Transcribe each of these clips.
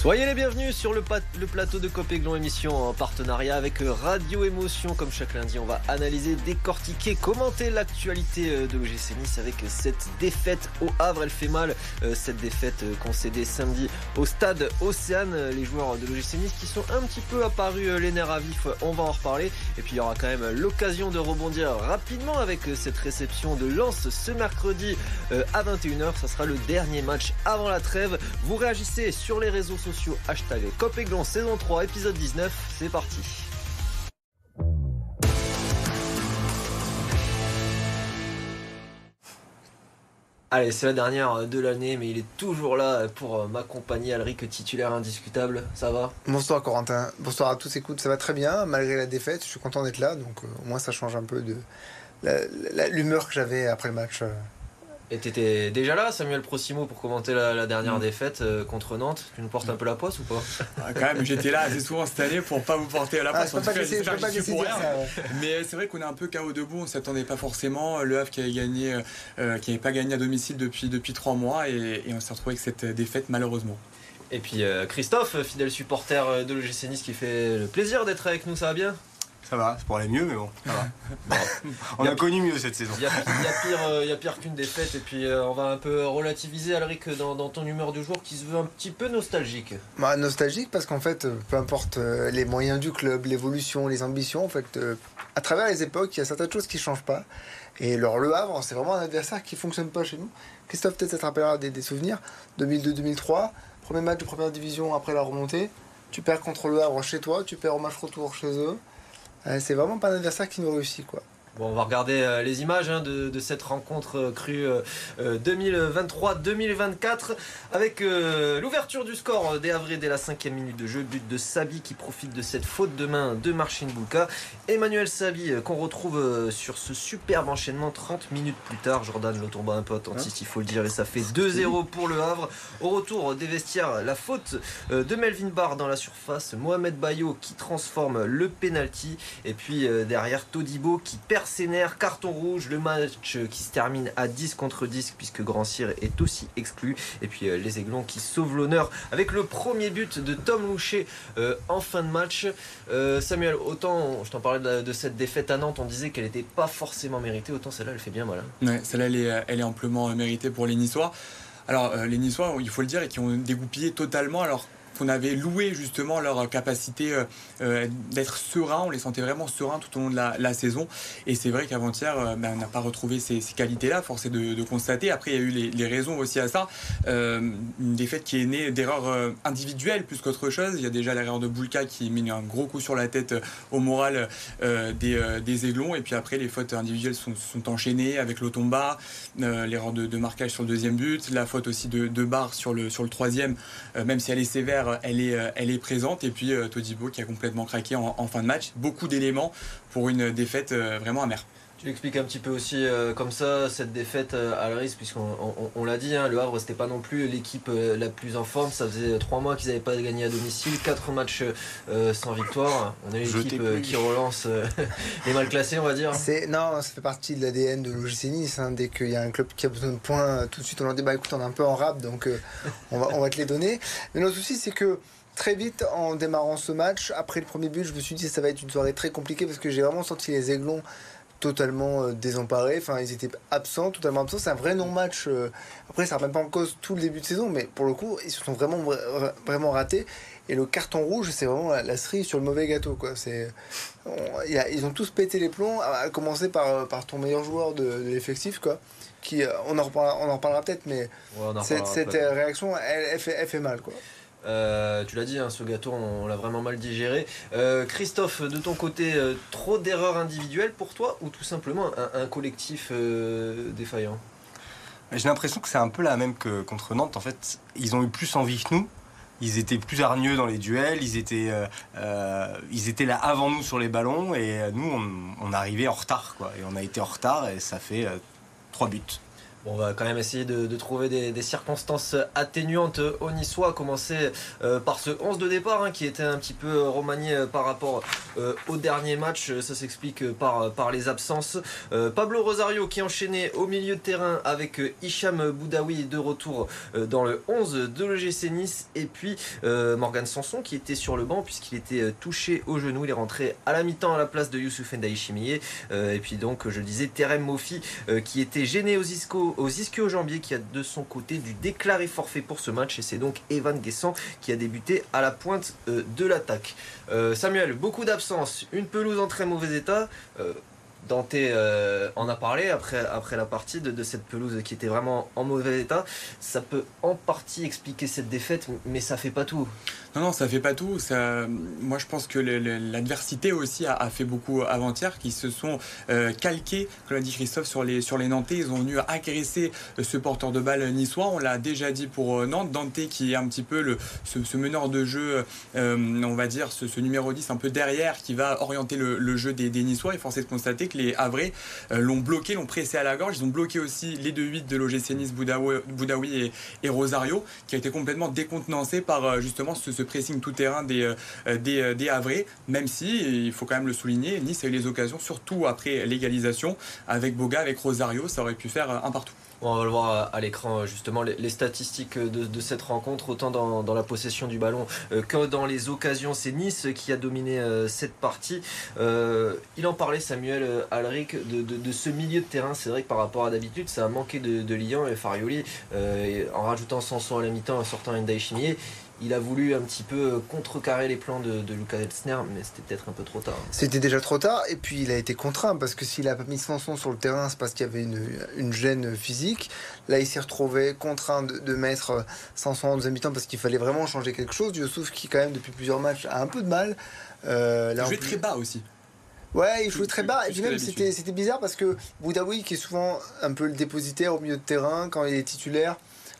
Soyez les bienvenus sur le, plateau de Copéglon émission en partenariat avec Radio Émotion. Comme chaque lundi, on va analyser, décortiquer, commenter l'actualité euh, de l'OGC Nice avec cette défaite au Havre. Elle fait mal, euh, cette défaite euh, concédée samedi au stade Océane. Les joueurs de l'OGC Nice qui sont un petit peu apparus les nerfs à vif, on va en reparler. Et puis il y aura quand même l'occasion de rebondir rapidement avec cette réception de Lens ce mercredi à 21h. Ça sera le dernier match avant la trêve. Vous réagissez sur les réseaux sociaux sociaux, hashtag Copéglon saison 3, épisode 19, c'est parti. Allez, c'est la dernière de l'année, mais il est toujours là pour m'accompagner, Alric, titulaire indiscutable. Ça va? Bonsoir Corentin, bonsoir à tous. Écoute, ça va très bien, malgré la défaite. Je suis content d'être là, donc euh, au moins ça change un peu de l'humeur que j'avais après le match. Euh, et t'étais déjà là, Samuel Procimo, pour commenter la, dernière mm. défaite euh, contre Nantes. Tu nous portes un peu la poisse ou pas? Ah, Quand même, j'étais là assez souvent cette année pour pas vous porter la poisse. Ah, Mais c'est vrai qu'on est un peu chaos debout. On s'attendait pas forcément. Le Havre qui avait gagné, euh, qui n'avait pas gagné à domicile depuis depuis trois mois, et, on s'est retrouvé avec cette défaite malheureusement. Et puis euh, Christophe, fidèle supporter de l'OGC Nice, qui fait le plaisir d'être avec nous. Ça va bien? Ça va, c'est pour aller mieux, mais bon, ça va. on a, connu mieux cette saison. Il y a, pire, euh, pire qu'une défaite, et puis euh, on va un peu relativiser, Alric, dans, dans, ton humeur du jour qui se veut un petit peu nostalgique. Bah, nostalgique parce qu'en fait, peu importe euh, les moyens du club, l'évolution, les ambitions, en fait, à travers les époques, il y a certaines choses qui ne changent pas. Et alors, le Havre, c'est vraiment un adversaire qui ne fonctionne pas chez nous. Christophe, peut-être, ça te rappellera des, des souvenirs. 2002-2003, premier match de première division après la remontée. Tu perds contre le Havre chez toi, tu perds au match retour chez eux. C'est vraiment pas un adversaire qui nous réussit quoi. Bon, on va regarder euh, les images hein, de, cette rencontre euh, crue 2023-2024 avec l'ouverture du score des Havrais dès la cinquième minute de jeu. But de Sabi qui profite de cette faute de main de Marcin Bulka. Emmanuel Sabi qu'on retrouve sur ce superbe enchaînement 30 minutes plus tard. Jordan Lotomba un peu attentiste, il faut le dire, et ça fait 2-0 pour le Havre. Au retour des vestiaires, la faute de Melvin Barr dans la surface. Mohamed Bayo qui transforme le penalty. Et puis derrière Todibo qui perd Mercenaires, carton rouge, le match qui se termine à 10 contre 10 puisque Grand Cyr est aussi exclu. Et puis euh, les Aiglons qui sauvent l'honneur avec le premier but de Tom Loucher euh, en fin de match. Euh, Samuel, autant je t'en parlais de, cette défaite à Nantes, on disait qu'elle n'était pas forcément méritée, autant celle-là elle fait bien mal. Hein. Ouais, celle-là elle est, amplement méritée pour les Niçois. Alors les Niçois, il faut le dire, et qui ont dégoupillé totalement. Alors qu'on avait loué justement leur capacité euh, euh, d'être serein. On les sentait vraiment sereins tout au long de la, saison. Et c'est vrai qu'avant-hier, euh, ben, on n'a pas retrouvé ces, qualités-là, force est de, constater. Après, il y a eu les, raisons aussi à ça. une défaite qui est née d'erreurs individuelles plus qu'autre chose. Il y a déjà l'erreur de Boulka qui met un gros coup sur la tête au moral des, Aiglons. Et puis après, les fautes individuelles sont, enchaînées avec l'Otomba, l'erreur de, marquage sur le deuxième but, la faute aussi de, de Barre sur le troisième, même si elle est sévère, elle est, euh, elle est présente. Et puis euh, Todibo qui a complètement craqué en fin de match. Beaucoup d'éléments pour une défaite euh, vraiment amère. Tu expliques un petit peu aussi euh, comme ça cette défaite euh, à risque puisqu'on on, l'a dit, hein, le Havre c'était pas non plus l'équipe euh, la plus en forme. Ça faisait trois mois qu'ils n'avaient pas gagné à domicile, quatre matchs sans victoire. On a une équipe qui relance les mal classés, on va dire. Non, ça fait partie de l'ADN de l'OGC Nice. Hein. dès qu'il y a un club qui a besoin de points, tout de suite on leur dit bah écoute, on est un peu en rap donc on, va, on va te les donner. Mais notre souci c'est que très vite en démarrant ce match, après le premier but, je me suis dit ça va être une soirée très compliquée parce que j'ai vraiment senti les aiglons totalement euh, désemparés. Enfin, ils étaient absents, totalement absents. C'est un vrai non-match. Euh. Après, ça ne remet pas en cause tout le début de saison, mais pour le coup, ils se sont vraiment, vraiment ratés. Et le carton rouge, c'est vraiment la, cerise sur le mauvais gâteau. Quoi. C'est, ils ont tous pété les plombs, à commencer par, par ton meilleur joueur de, l'effectif. Quoi. Qui, euh, on, en reparlera, on en reparlera peut-être, mais cette, réaction, elle, fait, elle fait mal. Quoi. Euh, tu l'as dit, hein, ce gâteau, on, l'a vraiment mal digéré. Euh, Christophe, de ton côté, euh, trop d'erreurs individuelles pour toi ou tout simplement un, collectif défaillant? J'ai l'impression que c'est un peu la même que contre Nantes. En fait, ils ont eu plus envie que nous. Ils étaient plus hargneux dans les duels, ils étaient, là avant nous sur les ballons et nous, on, on arrivait en retard. Et on a été en retard et ça fait trois buts. On va quand même essayer de, trouver des, circonstances atténuantes au Niçois, à commencer euh, par ce 11 de départ hein, qui était un petit peu remanié euh, par rapport euh, au dernier match. Ça s'explique par, les absences. Pablo Rosario qui enchaînait au milieu de terrain avec Hicham Boudaoui de retour dans le 11 de l'EGC Nice. Et puis Morgan Sanson qui était sur le banc puisqu'il était touché au genou. Il est rentré à la mi-temps à la place de Youssouf Ndaï et puis donc, je le disais, Terem Mofi qui était gêné aux isco aux ischio-jambiers qui a de son côté dû déclarer forfait pour ce match et c'est donc Evan Guessant qui a débuté à la pointe euh, de l'attaque. Euh, Samuel, beaucoup d'absence, une pelouse en très mauvais état. Euh, Dante en a parlé après, après la partie de, cette pelouse qui était vraiment en mauvais état. Ça peut en partie expliquer cette défaite, mais ça fait pas tout. Non, non, ça fait pas tout. Moi, je pense que l'adversité aussi a, fait beaucoup avant-hier, qui se sont euh, calqués, comme l'a dit Christophe, sur les, sur les Nantais. Ils ont venu agresser euh, ce porteur de balle niçois. On l'a déjà dit pour euh, Nantes. Dante, qui est un petit peu le, ce, meneur de jeu, on va dire, ce, numéro 10 un peu derrière, qui va orienter le, jeu des, des Niçois. Et force est de constater que les Havrais l'ont bloqué, l'ont pressé à la gorge. Ils ont bloqué aussi les 2-8 de l'OGC Nice, Boudaoui, et, et, Rosario, qui a été complètement décontenancé par justement ce pressing tout terrain des, euh, des, euh, des Havrais, même si, il faut quand même le souligner, Nice a eu les occasions, surtout après l'égalisation, avec Boga, avec Rosario, ça aurait pu faire un partout. On va le voir à l'écran justement les, statistiques de, cette rencontre, autant dans, la possession du ballon euh, que dans les occasions. C'est Nice qui a dominé cette partie. il en parlait Samuel Alric de, ce milieu de terrain. C'est vrai que par rapport à d'habitude, ça a manqué de, Lyon et Farioli en rajoutant Sanson à la mi-temps, en sortant Ndai Chimier il a voulu un petit peu contrecarrer les plans de, de Lucas Elsner, mais c'était peut-être un peu trop tard. C'était déjà trop tard, et puis il a été contraint, parce que s'il a pas mis Sanson sur le terrain, c'est parce qu'il y avait une, gêne physique. Là, il s'est retrouvé contraint de, mettre Sanson en deuxième mi-temps, parce qu'il fallait vraiment changer quelque chose. Youssouf, qui quand même depuis plusieurs matchs a un peu de mal. Euh, il jouait très bas aussi. Ouais, il jouait très bas. Et puis même, c'était bizarre parce que Boudaoui, qui est souvent un peu le dépositaire au milieu de terrain, quand il est titulaire,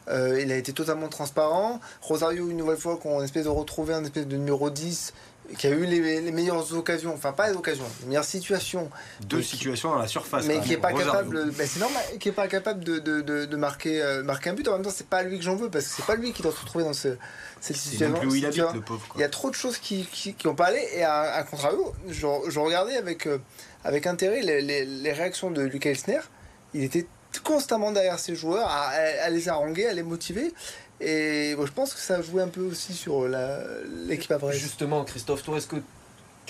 euh, il a été totalement transparent. Rosario, une nouvelle fois, qu'on espèce de retrouver un espèce de numéro 10 qui a eu les, meilleures occasions, enfin pas les occasions, les meilleures situations. Deux situations dans la surface. Mais qui n'est pas capable, ben, c'est normal, qui est pas capable de, de, de, marquer, euh, marquer un but. En même temps, c'est pas lui que j'en veux parce que c'est pas lui qui doit se retrouver dans ce, cette situation. Plus où il habite, le pauvre. Il y a trop de choses qui, qui, qui ont pas allé et à, à contrario, je, je, regardais avec, euh, avec intérêt les, les, les, réactions de Lucas Elsner. Il était constamment derrière ses joueurs, à, les haranguer, à les motiver. Et je pense que ça a joué un peu aussi sur l'équipe après. Justement, Christophe, toi, est-ce que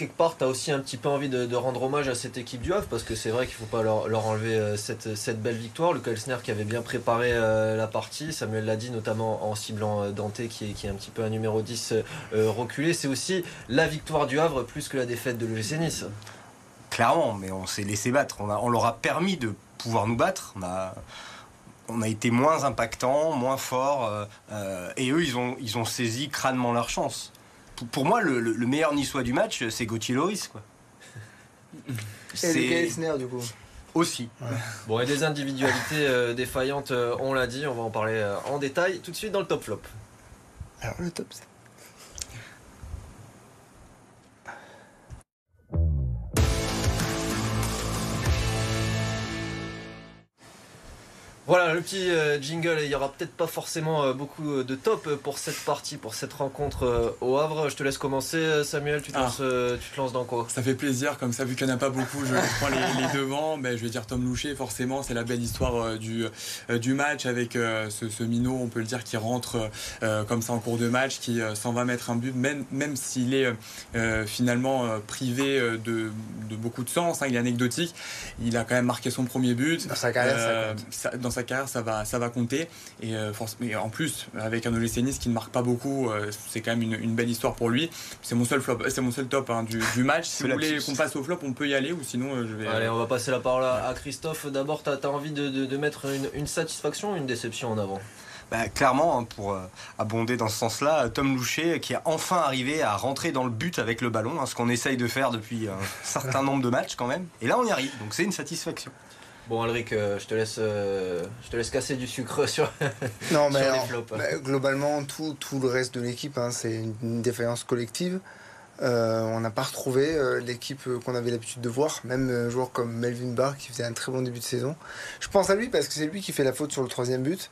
quelque part, tu as aussi un petit peu envie de, rendre hommage à cette équipe du Havre? Parce que c'est vrai qu'il ne faut pas leur, enlever euh, cette, cette, belle victoire. Le Kelsner qui avait bien préparé euh, la partie, Samuel l'a dit, notamment en ciblant euh, Dante qui est, qui est un petit peu un numéro 10 reculé. C'est aussi la victoire du Havre plus que la défaite de l'OGC Nice. Clairement, mais on s'est laissé battre. On, a, on leur a permis de pouvoir nous battre. On a, on a été moins impactant, moins fort, euh, euh, et eux, ils ont, ils ont saisi crânement leur chance. Pour, moi, le, meilleur niçois du match, c'est Gauthier Loris. Quoi. C'est du coup. Aussi. Bon, et des individualités euh, défaillantes, on l'a dit, on va en parler en détail tout de suite dans le top flop. Alors, le top, c'est Voilà le petit euh, jingle. Il y aura peut-être pas forcément euh, beaucoup euh, de top pour cette partie, pour cette rencontre au Havre. Je te laisse commencer, Samuel. Tu te, ah. lances, tu te lances dans quoi? Ça fait plaisir, comme ça, vu qu'il n'y en a pas beaucoup, je prends les, devants. Ben, je vais dire Tom Loucher, forcément. C'est la belle histoire du, du match avec ce, ce, minot, on peut le dire, qui rentre comme ça en cours de match, qui s'en va mettre un but, même, même s'il est finalement privé de, de, beaucoup de sens. Hein, il est anecdotique. Il a quand même marqué son premier but. Dans sa carrière, ça, dans sa carrière, ça va, ça va compter. Et, euh, en plus, avec un OGC qui ne marque pas beaucoup, euh, c'est quand même une, belle histoire pour lui. C'est mon seul flop, c'est mon seul top hein, du, match. Si vous voulez qu'on passe au flop, on peut y aller ou sinon euh, je vais. Allez, on va passer la parole à, Christophe. D'abord, tu as, envie de, mettre une, satisfaction ou une déception en avant? Bah, clairement, hein, pour abonder dans ce sens-là, Tom Loucher qui est enfin arrivé à rentrer dans le but avec le ballon, hein, ce qu'on essaye de faire depuis un certain nombre de matchs quand même. Et là, on y arrive, donc c'est une satisfaction. Bon, Alric, euh, je, te laisse, euh, je te laisse casser du sucre sur, non, mais les flops. globalement, tout, tout, le reste de l'équipe, hein, c'est une, défaillance collective. on n'a pas retrouvé l'équipe qu'on avait l'habitude de voir, même un joueur comme Melvin Barr qui faisait un très bon début de saison. Je pense à lui parce que c'est lui qui fait la faute sur le troisième but.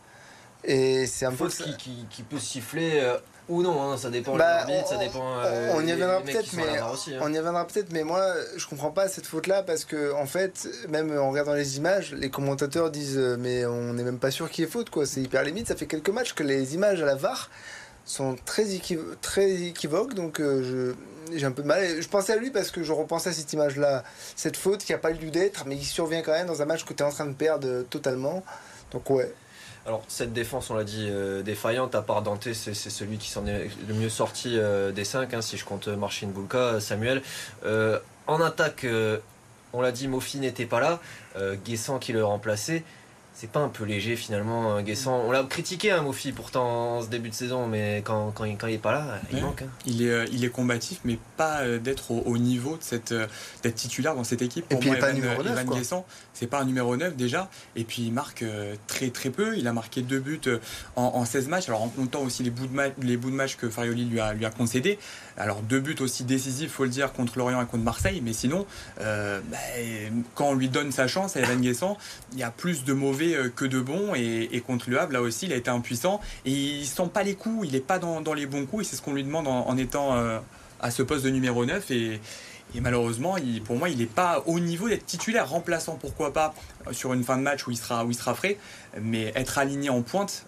Et c'est un faute qui, qui, peut siffler ou non, hein, ça dépend bah, ça dépend. on y reviendra peut-être, mais hein. on y reviendra peut-être, mais moi je comprends pas cette faute-là parce que en fait, même en regardant les images, les commentateurs disent euh, mais on n'est même pas sûr qu'il y ait faute quoi. C'est hyper limite. Ça fait quelques matchs que les images à la VAR sont très, très équivoques, donc euh, j'ai un peu de mal. Je pensais à lui parce que je repensais à cette image-là, cette faute qui a pas lieu d'être, mais qui survient quand même dans un match que tu es en train de perdre totalement. Donc ouais, alors cette défense, on l'a dit, euh, défaillante, à part Dante, c'est celui qui s'en est le mieux sorti euh, des cinq, hein, si je compte Marcin Bulka, Samuel. Euh, en attaque, on l'a dit, Mofi n'était pas là, Guessant qui le remplaçait c'est pas un peu léger finalement euh, Guessant On l'a critiqué un hein, Mofi pourtant en ce début de saison, mais quand, quand, il, quand il est pas là, il manque. Hein. Il, est, euh, il est combatif, mais pas euh, d'être au, niveau de cette d'être titulaire dans cette équipe. Pour Et puis il pas numéro 9, c'est pas un numéro 9 déjà. Et puis il marque très très peu. Il a marqué deux buts en, 16 matchs. Alors en comptant aussi les bouts de, match, les bouts de match que Farioli lui a, lui a concédé. Alors deux buts aussi décisifs, faut le dire, contre Lorient et contre Marseille. Mais sinon, bah, quand on lui donne sa chance à Evan Guessant, il y a plus de mauvais euh, que de bon et, contre le Havre là aussi il a été impuissant. Et il sent pas les coups il n'est pas dans, les bons coups et c'est ce qu'on lui demande en, étant euh, à ce poste de numéro 9 et, malheureusement, pour moi, il n'est pas au niveau d'être titulaire, remplaçant, pourquoi pas, sur une fin de match où il sera, où il sera frais. Mais être aligné en pointe,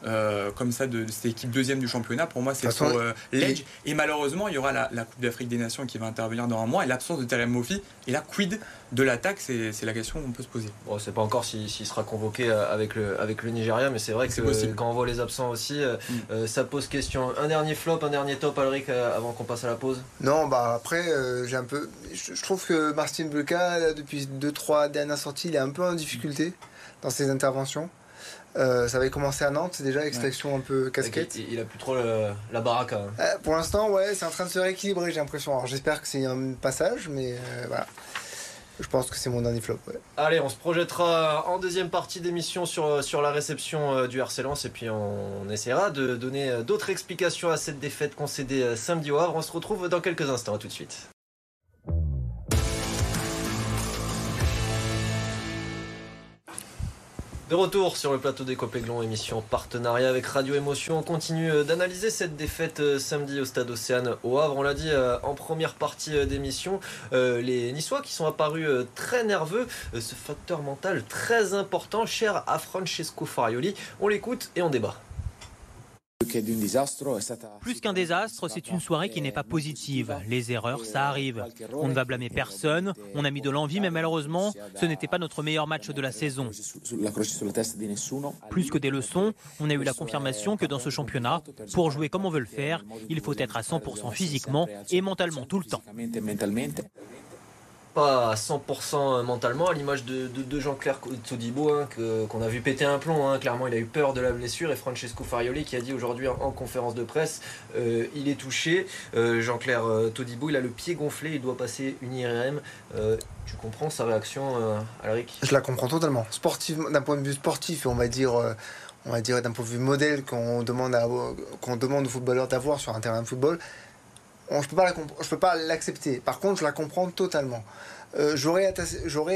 comme ça, de, cette équipe deuxième du championnat, pour moi, c'est trop l'edge. Et malheureusement, il y aura la, Coupe d'Afrique des Nations qui va intervenir dans un mois et l'absence de Terem Mofi. Et là, quid de l'attaque, c'est la question qu'on peut se poser. Bon, c'est pas encore s'il sera convoqué euh, avec le, avec le Nigeria, mais c'est vrai que quand on voit les absents aussi, euh, mm. euh, ça pose question. Un dernier flop, un dernier top, Alric, avant qu'on passe à la pause? Non, bah après, j'ai un peu. Je, trouve que Martin Bluka, depuis 2-3 dernières sorties, il est un peu en difficulté dans ses interventions. ça avait commencé à Nantes déjà avec un peu casquette. Il, a plus trop la baraque. Hein. pour l'instant, ouais, c'est en train de se rééquilibrer, j'ai l'impression. Alors j'espère que c'est un passage, mais voilà. Je pense que c'est mon dernier flop. Allez, on se projettera en deuxième partie d'émission sur, sur la réception euh, du RC Lens et puis on, essaiera de donner euh, d'autres explications à cette défaite concédée euh, samedi au Havre. On se retrouve dans quelques instants. À tout de suite. De retour sur le plateau des Copéglons, émission partenariat avec Radio Émotion. On continue euh, d'analyser cette défaite euh, samedi au Stade Océane au Havre. On l'a dit euh, en première partie d'émission, les Niçois qui sont apparus très nerveux, ce facteur mental très important, cher à Francesco Farioli. On l'écoute et on débat. Plus qu'un désastre, c'est une soirée qui n'est pas positive. Les erreurs, ça arrive. On ne va blâmer personne. On a mis de l'envie, mais malheureusement, ce n'était pas notre meilleur match de la saison. Plus que des leçons, on a eu la confirmation que dans ce championnat, pour jouer comme on veut le faire, il faut être à 100% physiquement et mentalement tout le temps pas à 100% mentalement, à l'image de, Jean-Claire Todibo, hein, qu'on a vu péter un plomb. Hein. Clairement, il a eu peur de la blessure. Et Francesco Farioli qui a dit aujourd'hui en, conférence de presse euh, il est touché. Euh, Jean-Claire euh, Todibo, il a le pied gonflé, il doit passer une IRM. tu comprends sa réaction, Alric? Je la comprends totalement. D'un point de vue sportif, on va dire on va dire d'un point de vue modèle qu'on demande, qu'on demande aux footballeurs d'avoir sur un terrain de football, je je peux pas l'accepter. Par contre, je la comprends totalement. Euh, j'aurais,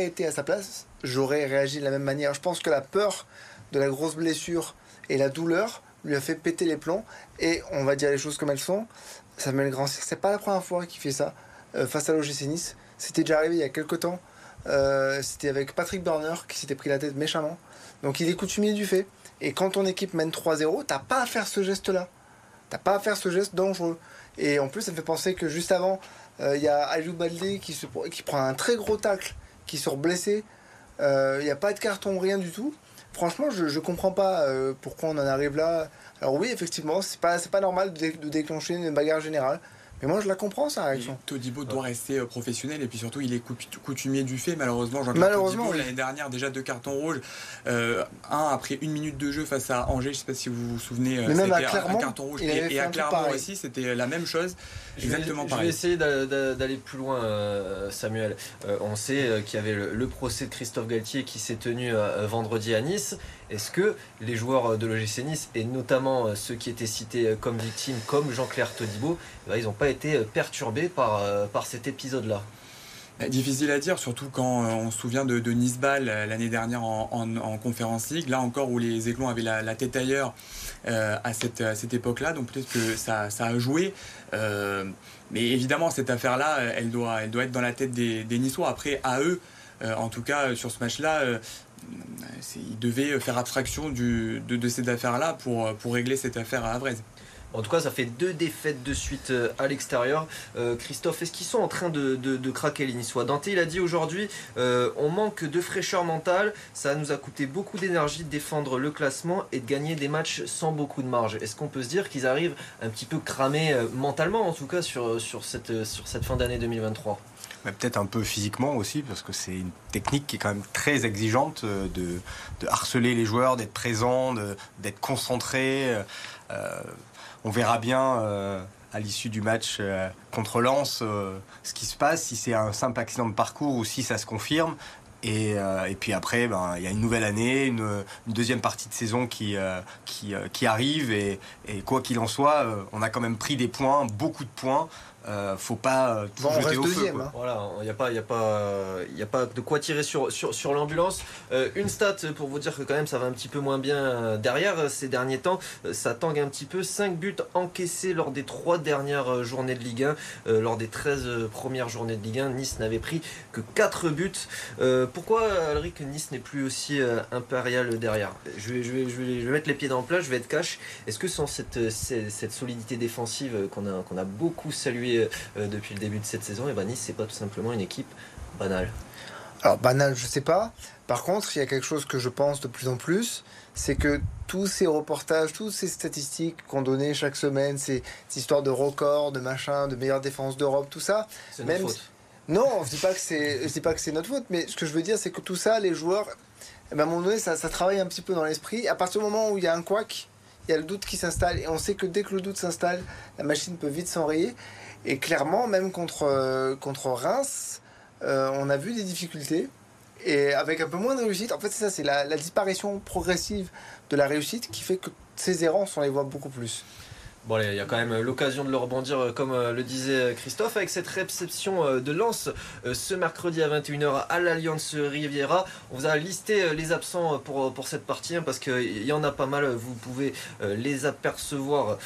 été à sa place, j'aurais réagi de la même manière. Je pense que la peur de la grosse blessure et la douleur lui a fait péter les plombs. Et on va dire les choses comme elles sont. Samuel Grand-Cyr, c'est pas la première fois qu'il fait ça euh, face à l'OGC Nice. C'était déjà arrivé il y a quelques temps. Euh, c'était avec Patrick Burner qui s'était pris la tête méchamment. Donc il est coutumier du fait. Et quand ton équipe mène 3-0, t'as pas à faire ce geste-là. T'as pas à faire ce geste dangereux. Et en plus, ça me fait penser que juste avant, euh, il y a Aliou Baldé qui, qui prend un très gros tacle, qui sort blessé. Euh, il n'y a pas de carton, rien du tout. Franchement, je ne comprends pas euh, pourquoi on en arrive là. Alors oui, effectivement, c'est pas, pas normal de déclencher une bagarre générale. Mais moi, je la comprends, sa réaction. Todibo doit rester euh, professionnel et puis surtout, il est coutumier du fait. Malheureusement, Jean-Claude Todibo, l'année dernière, déjà deux cartons rouges. Euh, un après une minute de jeu face à Angers, je ne sais pas si vous vous souvenez. Euh, Mais même à Clermont, un carton rouge. Et, à Clermont aussi, c'était la même chose. Exactement pareil. Je vais essayer d'aller plus loin, Samuel. on sait qu'il y avait le, procès de Christophe Galtier qui s'est tenu vendredi à Nice. Est-ce que les joueurs de l'OGC Nice, et notamment ceux qui étaient cités comme victimes, comme Jean-Claire Todibo, eh ben, ils n'ont pas été été perturbé par, cet épisode-là? Difficile à dire, surtout quand on se souvient de, de l'année dernière en, en, conférence League, là encore où les Aiglons avaient la, tête ailleurs à cette, époque-là, donc peut-être que ça, a joué. mais évidemment, cette affaire-là, elle doit, être dans la tête des, des. Après, à eux, en tout cas sur ce match-là, il devait faire abstraction de, cette affaire-là pour, pour régler cette affaire à Avrez. En tout cas, ça fait deux défaites de suite euh, à l'extérieur. Euh, Christophe, est-ce qu'ils sont en train de, craquer les Niçois? Dante, il a dit aujourd'hui, euh, on manque de fraîcheur mentale. Ça nous a coûté beaucoup d'énergie de défendre le classement et de gagner des matchs sans beaucoup de marge. Est-ce qu'on peut se dire qu'ils arrivent un petit peu cramés mentalement, en tout cas, sur, cette, sur cette fin d'année 2023 peut-être un peu physiquement aussi, parce que c'est une technique qui est quand même très exigeante euh, de, harceler les joueurs, d'être présent, d'être concentré. Euh, on verra bien euh, à l'issue du match contre Lens ce qui se passe, si c'est un simple accident de parcours ou si ça se confirme. Et, puis après, ben, il y a une nouvelle année, une, deuxième partie de saison qui, arrive. et quoi qu'il en soit, on a quand même pris des points, beaucoup de points. Euh, faut pas euh, tout jeter au deuxième, feu. Hein. Voilà, il n'y a pas, il a pas, il a pas de quoi tirer sur sur, sur l'ambulance. Euh, une stat pour vous dire que quand même ça va un petit peu moins bien derrière ces derniers temps. Ça tangue un petit peu. 5 buts encaissés lors des 3 dernières journées de Ligue 1. lors des 13 premières journées de Ligue 1, Nice n'avait pris que 4 buts. pourquoi Alric Nice n'est plus aussi impérial derrière? Je vais, je, vais, je, vais, je vais mettre les pieds dans le plat, je vais être cash. Est-ce que sans cette, cette, cette solidité défensive qu'on a, qu'on a beaucoup salué euh, depuis le début de cette saison, et ben Nice, c'est pas tout simplement une équipe banale. Alors banale, je sais pas. Par contre, il y a quelque chose que je pense de plus en plus, c'est que tous ces reportages, toutes ces statistiques qu'on donnait chaque semaine, ces, histoires de records, de machin, de meilleure défense d'Europe, tout ça, c'est même faute. non, je dis pas que c'est, je dis pas que c'est notre faute, mais ce que je veux dire, c'est que tout ça, les joueurs, eh ben, à un moment donné, ça, ça travaille un petit peu dans l'esprit. À partir du moment où il y a un couac, il y a le doute qui s'installe, et on sait que dès que le doute s'installe, la machine peut vite s'enrayer. Et clairement, même contre, euh, contre Reims, euh, on a vu des difficultés. Et avec un peu moins de réussite, en fait, c'est ça, c'est la, la disparition progressive de la réussite qui fait que ces errances, on les voit beaucoup plus. Bon, il y a quand même l'occasion de le rebondir, euh, comme euh, le disait euh, Christophe, avec cette réception de Lens ce mercredi à 21h à l'Alliance Riviera. On vous a listé les absents pour, pour cette partie, hein, parce qu'il y en a pas mal. Vous pouvez les apercevoir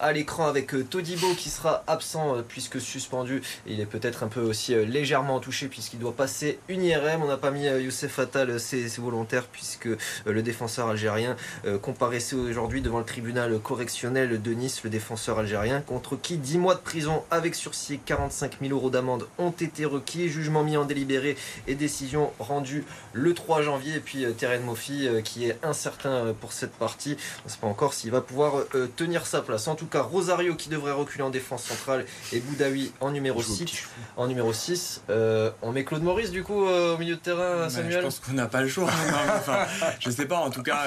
à l'écran avec Todibo qui sera absent puisque suspendu. Il est peut-être un peu aussi légèrement touché puisqu'il doit passer une IRM. On n'a pas mis Youssef Attal, c'est volontaire, puisque le défenseur algérien comparaissait aujourd'hui devant le tribunal correctionnel de Nice le défenseur algérien, contre qui 10 mois de prison avec sursis et 45 000 euros d'amende ont été requis. Jugement mis en délibéré et décision rendue le 3 janvier. Et puis euh, Terren Mofi euh, qui est incertain euh, pour cette partie. On ne sait pas encore s'il va pouvoir tenir sa place. En tout cas, Rosario qui devrait reculer en défense centrale et Boudaoui en numéro 6. En numéro 6, on met Claude Maurice du coup au milieu de terrain, Samuel Je pense qu'on n'a pas le choix. enfin, je sais pas, en tout cas,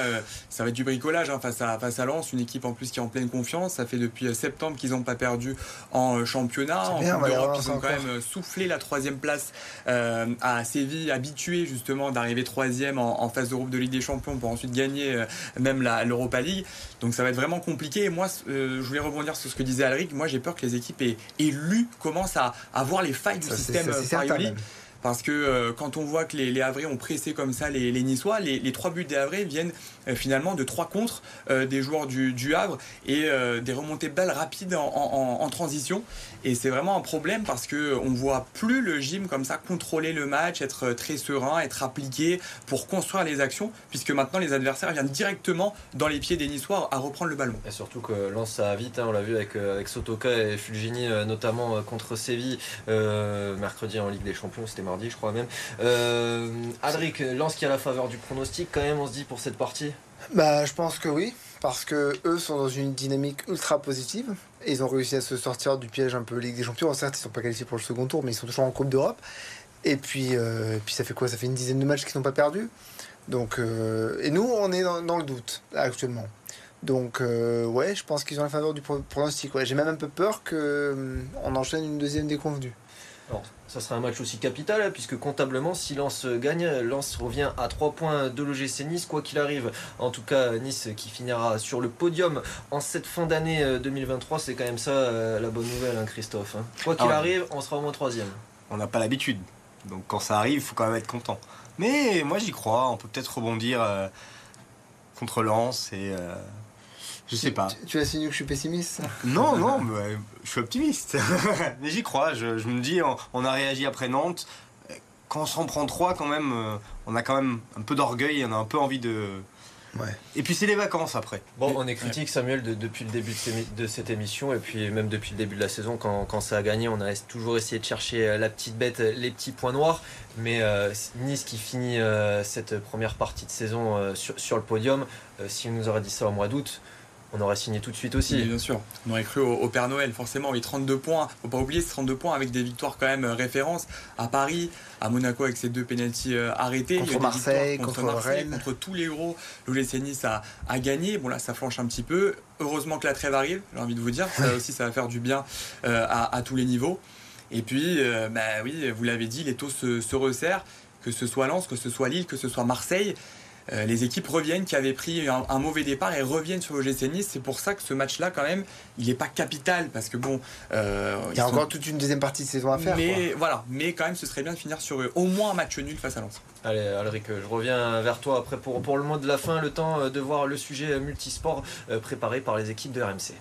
ça va être du bricolage hein, face, à, face à Lens, une équipe en plus qui est en pleine confiance. Ça fait depuis septembre qu'ils n'ont pas perdu en championnat. En Coupe d'Europe, ils ont quand même soufflé la troisième place euh, à Séville, habitué justement d'arriver troisième en, phase de groupe de Ligue des Champions pour ensuite gagner euh, même l'Europa League. Donc ça va être vraiment compliqué. Et moi, euh, je voulais rebondir sur ce que disait Alric. Moi, j'ai peur que les équipes élues commencent à, avoir les failles du système Farioli. Parce que euh, quand on voit que les, les Havrais ont pressé comme ça les, les Niçois, les, trois buts des Havrais viennent euh, finalement de trois contre euh, des joueurs du, Havre et des remontées de balles rapides en, transition. Et c'est vraiment un problème parce que on voit plus le gym comme ça contrôler le match, être très serein, être appliqué pour construire les actions, puisque maintenant les adversaires viennent directement dans les pieds des Niçois à reprendre le ballon. Et surtout que Lens ça vite, hein, on l'a vu avec, avec Sotoka et Fulgini notamment contre Séville mercredi en Ligue des Champions, c'était je crois même. Euh, Adric, Lance qui a la faveur du pronostic, quand même, on se dit pour cette partie Bah, je pense que oui, parce que eux sont dans une dynamique ultra positive. ils ont réussi à se sortir du piège un peu Ligue des Champions. Certes, ils sont pas qualifiés pour le second tour, mais ils sont toujours en Coupe d'Europe. Et puis, euh, ça fait quoi? Ça fait une dizaine de matchs qu'ils n'ont pas perdu. Donc, euh, et nous, on est dans, le doute actuellement. Donc, euh, ouais, je pense qu'ils ont la faveur du pronostic. J'ai même un peu peur qu'on enchaîne une deuxième déconvenue. Alors, ça sera un match aussi capital, hein, puisque comptablement, si Lens gagne, Lens revient à 3 points de l'OGC Nice, quoi qu'il arrive. En tout cas, Nice qui finira sur le podium en cette fin d'année 2023, c'est quand même ça euh, la bonne nouvelle, hein, Christophe. hein. Quoi qu'il Ah. arrive, on sera au moins troisième. On n'a pas l'habitude. Donc quand ça arrive, il faut quand même être content. Mais moi j'y crois, on peut peut-être rebondir euh, contre Lens et euh, je sais pas. Tu, tu insinues que je suis pessimiste Non, non, mais, je suis optimiste. mais j'y crois, je, je me dis, on, on a réagi après Nantes. Quand on s'en prend trois quand même, euh, on a quand même un peu d'orgueil, on a un peu envie de... Ouais. Et puis c'est les vacances après. Bon, on est critique, Samuel, de- depuis le début de, cette émission, et puis même depuis le début de la saison, quand, quand ça a gagné, on a toujours essayé de chercher euh, la petite bête, euh, les petits points noirs. Mais euh, Nice qui finit euh, cette première partie de saison euh, sur, sur le podium, euh, si on nous aurait dit ça au mois d'août, on aurait signé tout de suite Oui, aussi. bien sûr. On aurait cru au, au Père Noël, forcément. Oui, 32 points. Faut pas oublier ces 32 points avec des victoires quand même euh, références à Paris, à Monaco avec ses deux pénalties euh, arrêtés. Contre Marseille, victoires contre Marseille, Rennes. contre tous les gros. L'OGC Nice a, a gagné. Bon là, ça flanche un petit peu. Heureusement que la trêve arrive. J'ai envie de vous dire. Ça aussi, ça va faire du bien euh, à, à tous les niveaux. Et puis, euh, bah oui, vous l'avez dit, les taux se, se resserrent. Que ce soit Lens, que ce soit Lille, que ce soit Marseille. Euh, les équipes reviennent qui avaient pris un, un mauvais départ et reviennent sur l'OGC Nice. C'est pour ça que ce match-là, quand même, il n'est pas capital parce que bon, euh, Il y a sont- encore toute une deuxième partie de saison à faire. mais voilà, mais quand même, ce serait bien de finir sur au moins un match nul face à Lens. Allez, Alric, je reviens vers toi après pour, pour le mot de la fin, le temps euh, de voir le sujet multisport préparé par les équipes de RMC.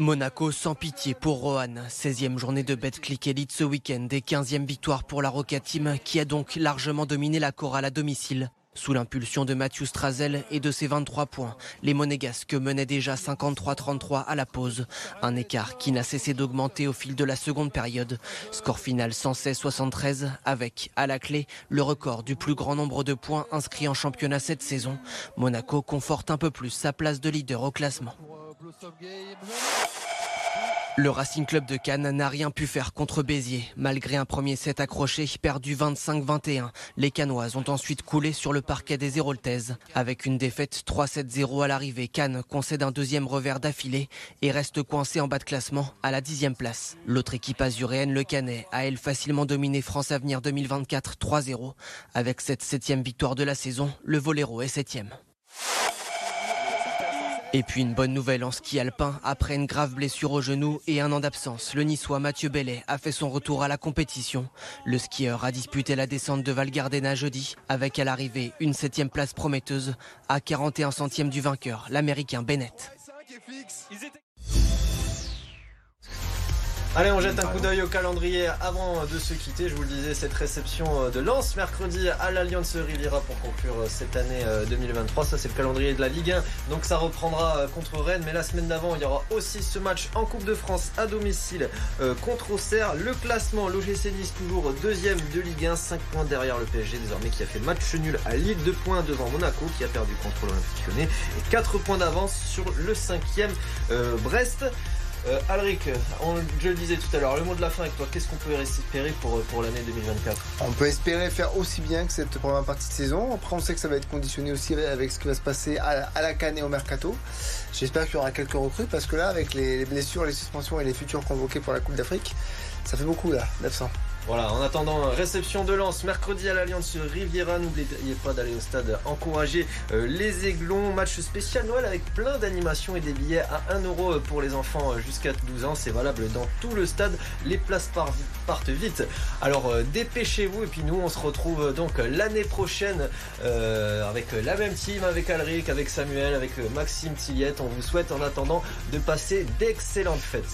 Monaco sans pitié pour Rohan. 16e journée de Betclic Elite ce week-end et 15e victoire pour la Roca Team qui a donc largement dominé la chorale à domicile. Sous l'impulsion de Mathieu Strazel et de ses 23 points, les Monégasques menaient déjà 53-33 à la pause. Un écart qui n'a cessé d'augmenter au fil de la seconde période. Score final 116-73 avec, à la clé, le record du plus grand nombre de points inscrits en championnat cette saison. Monaco conforte un peu plus sa place de leader au classement. Le Racing Club de Cannes n'a rien pu faire contre Béziers. Malgré un premier set accroché, perdu 25-21, les Cannoises ont ensuite coulé sur le parquet des Héroltaises. Avec une défaite 3-7-0 à l'arrivée, Cannes concède un deuxième revers d'affilée et reste coincé en bas de classement à la dixième place. L'autre équipe azuréenne, le Canet, a elle facilement dominé France Avenir 2024 3-0. Avec cette septième victoire de la saison, le Voléro est septième. Et puis une bonne nouvelle en ski alpin. Après une grave blessure au genou et un an d'absence, le niçois Mathieu Bellet a fait son retour à la compétition. Le skieur a disputé la descente de Val Gardena jeudi, avec à l'arrivée une septième place prometteuse à 41 centièmes du vainqueur, l'américain Bennett. Allez, on jette un coup d'œil au calendrier avant de se quitter. Je vous le disais, cette réception euh, de Lens mercredi à l'Alliance Riviera pour conclure euh, cette année euh, 2023. Ça, c'est le calendrier de la Ligue 1. Donc, ça reprendra euh, contre Rennes. Mais la semaine d'avant, il y aura aussi ce match en Coupe de France à domicile euh, contre Auxerre. Le classement, l'OGC Nice toujours deuxième de Ligue 1, 5 points derrière le PSG désormais qui a fait match nul à Lille, 2 points devant Monaco qui a perdu contre l'Olympique Lyonnais et 4 points d'avance sur le cinquième euh, Brest. Euh, Alric, je le disais tout à l'heure, le mot de la fin avec toi, qu'est-ce qu'on peut espérer pour, pour l'année 2024 On peut espérer faire aussi bien que cette première partie de saison. Après, on sait que ça va être conditionné aussi avec ce qui va se passer à, à la Cannes et au Mercato. J'espère qu'il y aura quelques recrues parce que là, avec les, les blessures, les suspensions et les futurs convoqués pour la Coupe d'Afrique, ça fait beaucoup là, 900. Voilà, en attendant, réception de Lens mercredi à l'Alliance Riviera. N'oubliez pas d'aller au stade encourager euh, les Aiglons. Match spécial Noël avec plein d'animations et des billets à 1 euro pour les enfants euh, jusqu'à 12 ans. C'est valable dans tout le stade. Les places par- partent vite. Alors euh, dépêchez-vous. Et puis nous, on se retrouve donc l'année prochaine avec la même team, avec Alric, avec Samuel, avec Maxime Tilliette. On vous souhaite en attendant de passer d'excellentes fêtes.